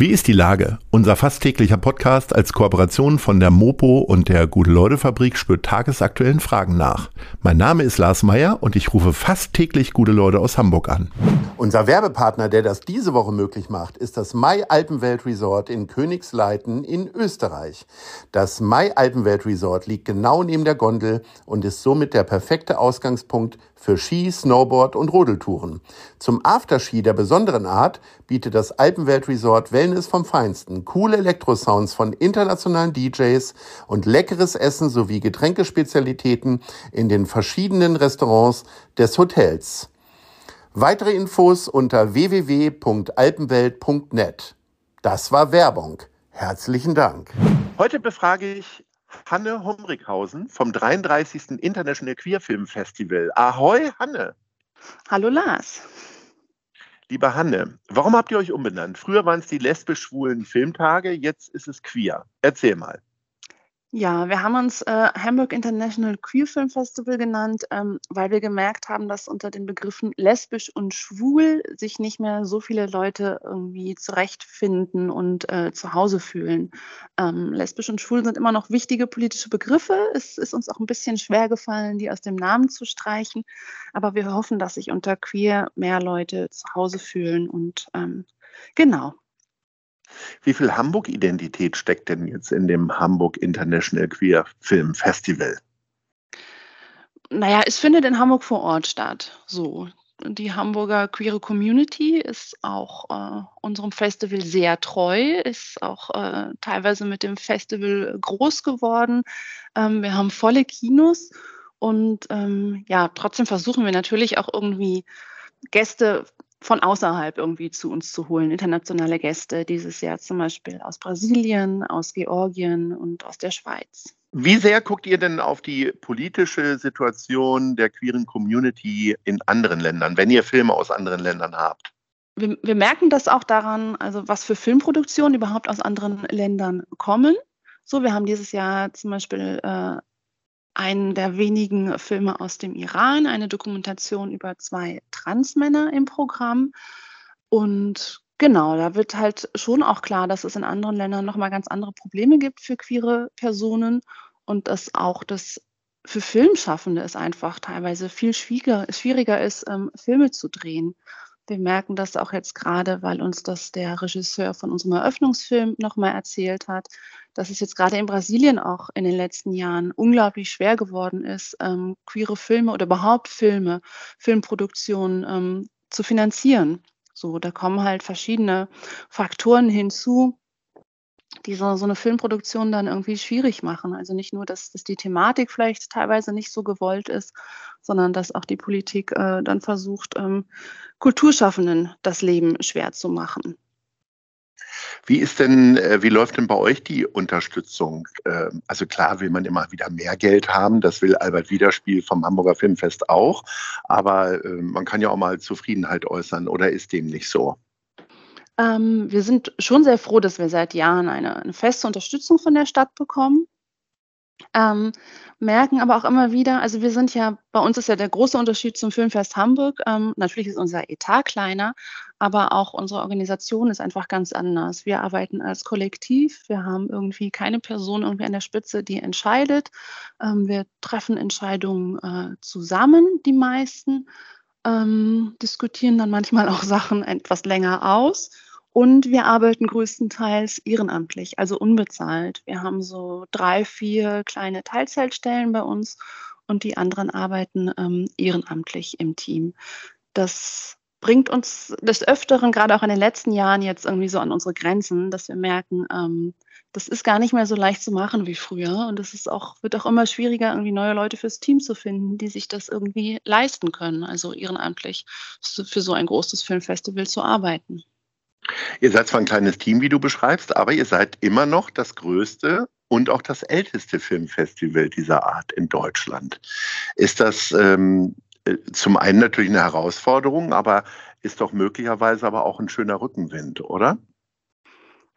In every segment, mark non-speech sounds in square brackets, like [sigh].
Wie ist die Lage? Unser fast täglicher Podcast als Kooperation von der Mopo und der Gute-Leute-Fabrik spürt tagesaktuellen Fragen nach. Mein Name ist Lars Meyer und ich rufe fast täglich gute Leute aus Hamburg an. Unser Werbepartner, der das diese Woche möglich macht, ist das Mai Alpenwelt Resort in Königsleiten in Österreich. Das Mai Alpenwelt Resort liegt genau neben der Gondel und ist somit der perfekte Ausgangspunkt für Ski, Snowboard und Rodeltouren. Zum Afterski der besonderen Art bietet das Alpenwelt Resort Wellness vom Feinsten, coole Elektrosounds von internationalen DJs und leckeres Essen sowie Getränkespezialitäten in den verschiedenen Restaurants des Hotels. Weitere Infos unter www.alpenwelt.net. Das war Werbung. Herzlichen Dank. Heute befrage ich Hanne Humrighausen vom 33. International Queer Film Festival. Ahoi, Hanne. Hallo Lars. Liebe Hanne, warum habt ihr euch umbenannt? Früher waren es die lesbisch-schwulen Filmtage, jetzt ist es queer. Erzähl mal. Ja, wir haben uns äh, Hamburg International Queer Film Festival genannt, ähm, weil wir gemerkt haben, dass unter den Begriffen lesbisch und schwul sich nicht mehr so viele Leute irgendwie zurechtfinden und äh, zu Hause fühlen. Ähm, lesbisch und schwul sind immer noch wichtige politische Begriffe. Es ist uns auch ein bisschen schwer gefallen, die aus dem Namen zu streichen. Aber wir hoffen, dass sich unter queer mehr Leute zu Hause fühlen und ähm, genau. Wie viel Hamburg-Identität steckt denn jetzt in dem Hamburg International Queer Film Festival? Naja, es findet in Hamburg vor Ort statt. So. Die Hamburger queere Community ist auch äh, unserem Festival sehr treu, ist auch äh, teilweise mit dem Festival groß geworden. Ähm, wir haben volle Kinos und ähm, ja, trotzdem versuchen wir natürlich auch irgendwie Gäste von außerhalb irgendwie zu uns zu holen, internationale Gäste, dieses Jahr zum Beispiel aus Brasilien, aus Georgien und aus der Schweiz. Wie sehr guckt ihr denn auf die politische Situation der queeren Community in anderen Ländern, wenn ihr Filme aus anderen Ländern habt? Wir, wir merken das auch daran, also was für Filmproduktionen überhaupt aus anderen Ländern kommen. So, wir haben dieses Jahr zum Beispiel äh, einen der wenigen Filme aus dem Iran, eine Dokumentation über zwei Transmänner im Programm. Und genau, da wird halt schon auch klar, dass es in anderen Ländern nochmal ganz andere Probleme gibt für queere Personen und dass auch das für Filmschaffende es einfach teilweise viel schwieriger, schwieriger ist, ähm, Filme zu drehen. Wir merken das auch jetzt gerade, weil uns das der Regisseur von unserem Eröffnungsfilm nochmal erzählt hat, dass es jetzt gerade in Brasilien auch in den letzten Jahren unglaublich schwer geworden ist, ähm, queere Filme oder überhaupt Filme, Filmproduktionen ähm, zu finanzieren. So, da kommen halt verschiedene Faktoren hinzu, die so, so eine Filmproduktion dann irgendwie schwierig machen. Also nicht nur, dass, dass die Thematik vielleicht teilweise nicht so gewollt ist, sondern dass auch die Politik äh, dann versucht, ähm, Kulturschaffenden das Leben schwer zu machen. Wie ist denn, äh, wie läuft denn bei euch die Unterstützung? Ähm, also klar will man immer wieder mehr Geld haben, das will Albert Wiederspiel vom Hamburger Filmfest auch, aber ähm, man kann ja auch mal Zufriedenheit äußern oder ist dem nicht so? Ähm, wir sind schon sehr froh, dass wir seit Jahren eine, eine feste Unterstützung von der Stadt bekommen. Ähm, merken aber auch immer wieder, also wir sind ja, bei uns ist ja der große Unterschied zum Filmfest Hamburg. Ähm, natürlich ist unser Etat kleiner, aber auch unsere Organisation ist einfach ganz anders. Wir arbeiten als Kollektiv. Wir haben irgendwie keine Person irgendwie an der Spitze, die entscheidet. Ähm, wir treffen Entscheidungen äh, zusammen, die meisten, ähm, diskutieren dann manchmal auch Sachen etwas länger aus und wir arbeiten größtenteils ehrenamtlich, also unbezahlt. Wir haben so drei, vier kleine Teilzeitstellen bei uns und die anderen arbeiten ähm, ehrenamtlich im Team. Das bringt uns des Öfteren, gerade auch in den letzten Jahren, jetzt irgendwie so an unsere Grenzen, dass wir merken, ähm, das ist gar nicht mehr so leicht zu machen wie früher. Und es ist auch, wird auch immer schwieriger, irgendwie neue Leute fürs Team zu finden, die sich das irgendwie leisten können, also ehrenamtlich für so ein großes Filmfestival zu arbeiten. Ihr seid zwar ein kleines Team, wie du beschreibst, aber ihr seid immer noch das größte und auch das älteste Filmfestival dieser Art in Deutschland. Ist das ähm, äh, zum einen natürlich eine Herausforderung, aber ist doch möglicherweise aber auch ein schöner Rückenwind, oder?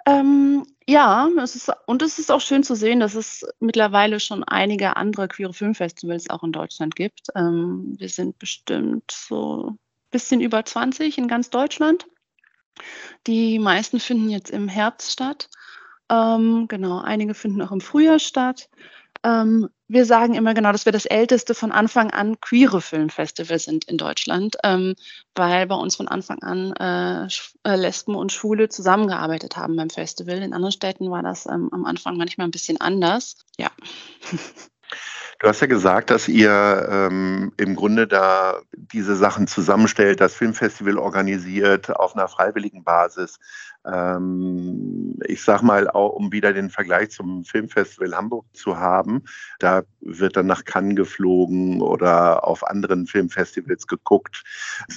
Ähm, ja, es ist, und es ist auch schön zu sehen, dass es mittlerweile schon einige andere queere Filmfestivals auch in Deutschland gibt. Ähm, wir sind bestimmt so ein bisschen über 20 in ganz Deutschland. Die meisten finden jetzt im Herbst statt. Ähm, genau, einige finden auch im Frühjahr statt. Ähm, wir sagen immer genau, dass wir das älteste von Anfang an queere Filmfestival sind in Deutschland, ähm, weil bei uns von Anfang an äh, äh, Lesben und Schwule zusammengearbeitet haben beim Festival. In anderen Städten war das ähm, am Anfang manchmal ein bisschen anders. Ja. [laughs] Du hast ja gesagt, dass ihr ähm, im Grunde da diese Sachen zusammenstellt, das Filmfestival organisiert auf einer freiwilligen Basis. Ähm, ich sag mal, auch um wieder den Vergleich zum Filmfestival Hamburg zu haben, da wird dann nach Cannes geflogen oder auf anderen Filmfestivals geguckt.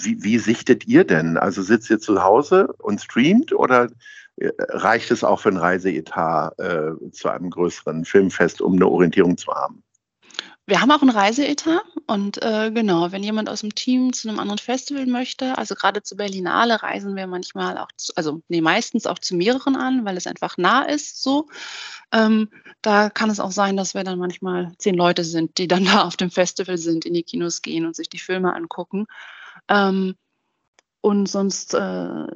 Wie, wie sichtet ihr denn? Also sitzt ihr zu Hause und streamt oder äh, reicht es auch für ein Reiseetat äh, zu einem größeren Filmfest, um eine Orientierung zu haben? Wir haben auch ein Reiseetat und äh, genau, wenn jemand aus dem Team zu einem anderen Festival möchte, also gerade zu Berlinale reisen wir manchmal auch, zu, also nee, meistens auch zu mehreren an, weil es einfach nah ist so. Ähm, da kann es auch sein, dass wir dann manchmal zehn Leute sind, die dann [laughs] da auf dem Festival sind, in die Kinos gehen und sich die Filme angucken. Ähm, und sonst, äh,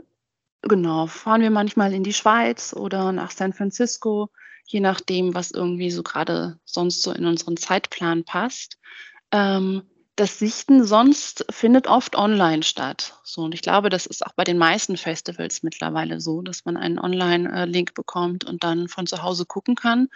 genau, fahren wir manchmal in die Schweiz oder nach San Francisco je nachdem, was irgendwie so gerade sonst so in unseren Zeitplan passt. Ähm, das Sichten sonst findet oft online statt. So, und ich glaube, das ist auch bei den meisten Festivals mittlerweile so, dass man einen Online-Link bekommt und dann von zu Hause gucken kann.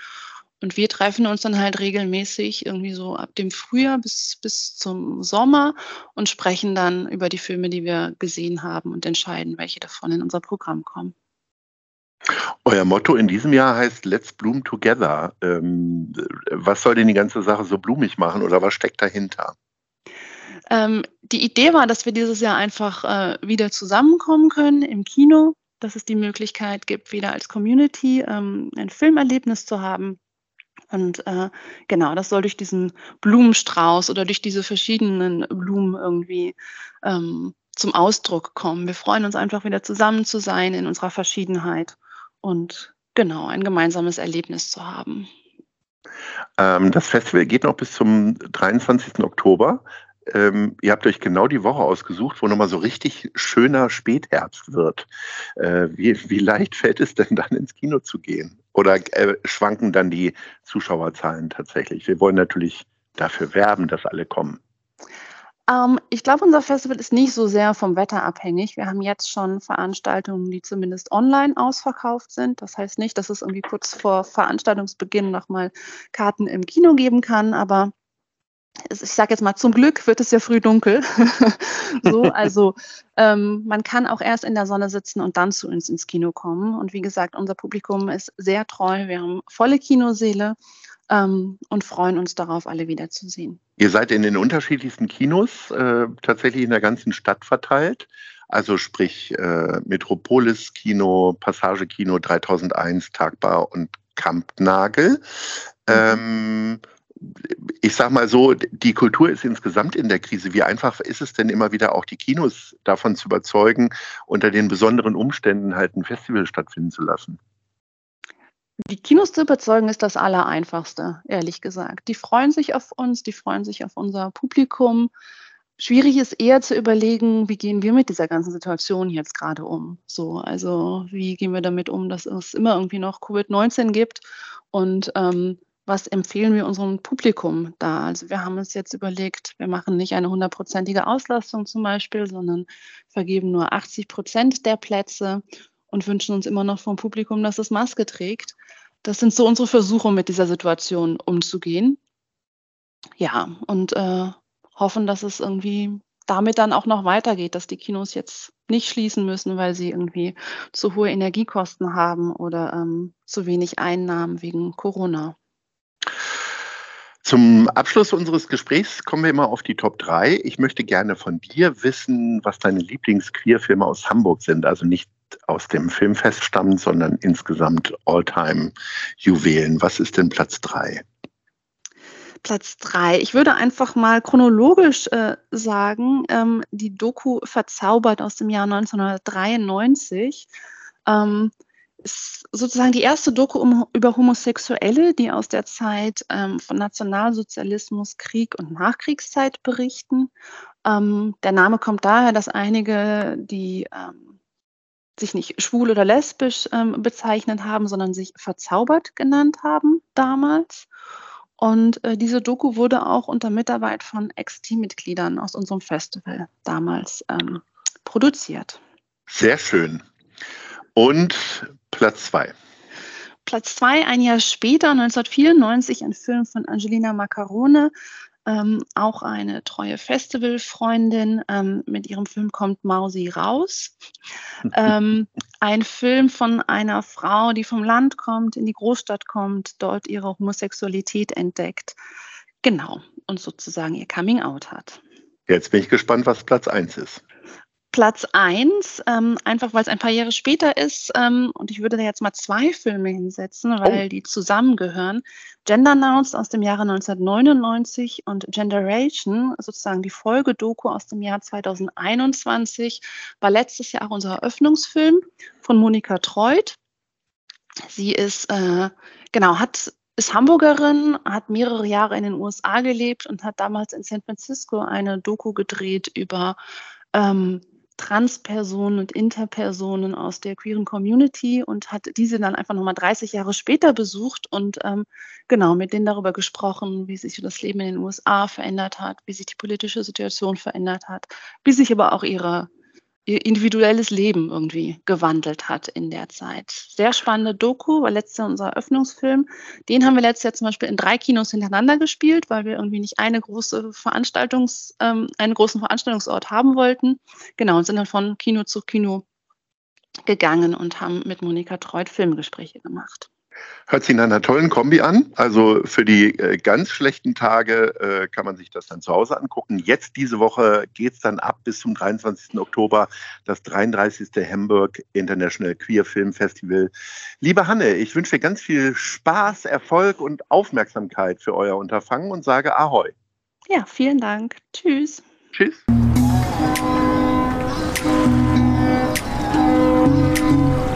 Und wir treffen uns dann halt regelmäßig irgendwie so ab dem Frühjahr bis, bis zum Sommer und sprechen dann über die Filme, die wir gesehen haben und entscheiden, welche davon in unser Programm kommen. Euer Motto in diesem Jahr heißt Let's Bloom Together. Ähm, was soll denn die ganze Sache so blumig machen oder was steckt dahinter? Ähm, die Idee war, dass wir dieses Jahr einfach äh, wieder zusammenkommen können im Kino, dass es die Möglichkeit gibt, wieder als Community ähm, ein Filmerlebnis zu haben. Und äh, genau, das soll durch diesen Blumenstrauß oder durch diese verschiedenen Blumen irgendwie ähm, zum Ausdruck kommen. Wir freuen uns einfach wieder zusammen zu sein in unserer Verschiedenheit und genau ein gemeinsames Erlebnis zu haben. Ähm, das Festival geht noch bis zum 23. Oktober. Ähm, ihr habt euch genau die Woche ausgesucht, wo nochmal so richtig schöner Spätherbst wird. Äh, wie, wie, leicht fällt es denn dann ins Kino zu gehen? Oder äh, schwanken dann die Zuschauerzahlen tatsächlich? Wir wollen natürlich dafür werben, dass alle kommen. Ähm, ich glaube, unser Festival ist nicht so sehr vom Wetter abhängig. Wir haben jetzt schon Veranstaltungen, die zumindest online ausverkauft sind. Das heißt nicht, dass es irgendwie kurz vor Veranstaltungsbeginn nochmal Karten im Kino geben kann, aber ich sage jetzt mal, zum Glück wird es ja früh dunkel. [laughs] so, also ähm, man kann auch erst in der Sonne sitzen und dann zu uns ins Kino kommen. Und wie gesagt, unser Publikum ist sehr treu. Wir haben volle Kinoseele ähm, und freuen uns darauf, alle wiederzusehen. Ihr seid in den unterschiedlichsten Kinos äh, tatsächlich in der ganzen Stadt verteilt. Also sprich äh, Metropolis Kino, Passage Kino 3001, Tagbar und Kampnagel. Mhm. Ähm, ich sag mal so, die Kultur ist insgesamt in der Krise. Wie einfach ist es denn immer wieder auch die Kinos davon zu überzeugen, unter den besonderen Umständen halt ein Festival stattfinden zu lassen? Die Kinos zu überzeugen ist das Allereinfachste, ehrlich gesagt. Die freuen sich auf uns, die freuen sich auf unser Publikum. Schwierig ist eher zu überlegen, wie gehen wir mit dieser ganzen Situation jetzt gerade um? So, also wie gehen wir damit um, dass es immer irgendwie noch Covid-19 gibt und ähm, was empfehlen wir unserem Publikum da? Also wir haben uns jetzt überlegt, wir machen nicht eine hundertprozentige Auslastung zum Beispiel, sondern vergeben nur 80 Prozent der Plätze und wünschen uns immer noch vom Publikum, dass es Maske trägt. Das sind so unsere Versuche, mit dieser Situation umzugehen. Ja, und äh, hoffen, dass es irgendwie damit dann auch noch weitergeht, dass die Kinos jetzt nicht schließen müssen, weil sie irgendwie zu hohe Energiekosten haben oder ähm, zu wenig Einnahmen wegen Corona. Zum Abschluss unseres Gesprächs kommen wir immer auf die Top 3. Ich möchte gerne von dir wissen, was deine Lieblings-Queer-Filme aus Hamburg sind. Also nicht aus dem Filmfest stammt, sondern insgesamt All-Time-Juwelen. Was ist denn Platz drei? Platz drei. Ich würde einfach mal chronologisch äh, sagen, ähm, die Doku Verzaubert aus dem Jahr 1993. Ähm, ist sozusagen die erste Doku um, über Homosexuelle, die aus der Zeit ähm, von Nationalsozialismus, Krieg und Nachkriegszeit berichten. Ähm, der Name kommt daher, dass einige, die ähm, sich nicht schwul oder lesbisch ähm, bezeichnet haben, sondern sich verzaubert genannt haben damals. Und äh, diese Doku wurde auch unter Mitarbeit von Ex-Teammitgliedern aus unserem Festival damals ähm, produziert. Sehr schön. Und Platz zwei. Platz zwei, ein Jahr später, 1994, ein Film von Angelina Macarone, ähm, auch eine treue Festivalfreundin. Ähm, mit ihrem Film kommt Mausi raus. ähm, ein Film von einer Frau, die vom Land kommt, in die Großstadt kommt, dort ihre Homosexualität entdeckt. Genau, und sozusagen ihr Coming Out hat. Jetzt bin ich gespannt, was Platz 1 ist. Platz 1, ähm, einfach weil es ein paar Jahre später ist. Ähm, und ich würde da jetzt mal zwei Filme hinsetzen, weil oh. die zusammengehören. Gender Announced aus dem Jahre 1999 und Generation, sozusagen die Folgedoku aus dem Jahr 2021, war letztes Jahr auch unser Eröffnungsfilm von Monika Treut. Sie ist, äh, genau, hat ist Hamburgerin, hat mehrere Jahre in den USA gelebt und hat damals in San Francisco eine Doku gedreht über ähm, Transpersonen und Interpersonen aus der queeren Community und hat diese dann einfach nochmal 30 Jahre später besucht und ähm, genau mit denen darüber gesprochen, wie sich das Leben in den USA verändert hat, wie sich die politische Situation verändert hat, wie sich aber auch ihre ihr individuelles Leben irgendwie gewandelt hat in der Zeit. Sehr spannende Doku, war letztes Jahr unser Eröffnungsfilm. Den haben wir letztes Jahr zum Beispiel in drei Kinos hintereinander gespielt, weil wir irgendwie nicht eine große Veranstaltungs, ähm, einen großen Veranstaltungsort haben wollten. Genau, und sind dann von Kino zu Kino gegangen und haben mit Monika Treut Filmgespräche gemacht. Hört sich in einer tollen Kombi an. Also für die äh, ganz schlechten Tage äh, kann man sich das dann zu Hause angucken. Jetzt diese Woche geht es dann ab bis zum 23. Oktober, das 33. Hamburg International Queer Film Festival. Liebe Hanne, ich wünsche dir ganz viel Spaß, Erfolg und Aufmerksamkeit für euer Unterfangen und sage Ahoi. Ja, vielen Dank. Tschüss. Tschüss.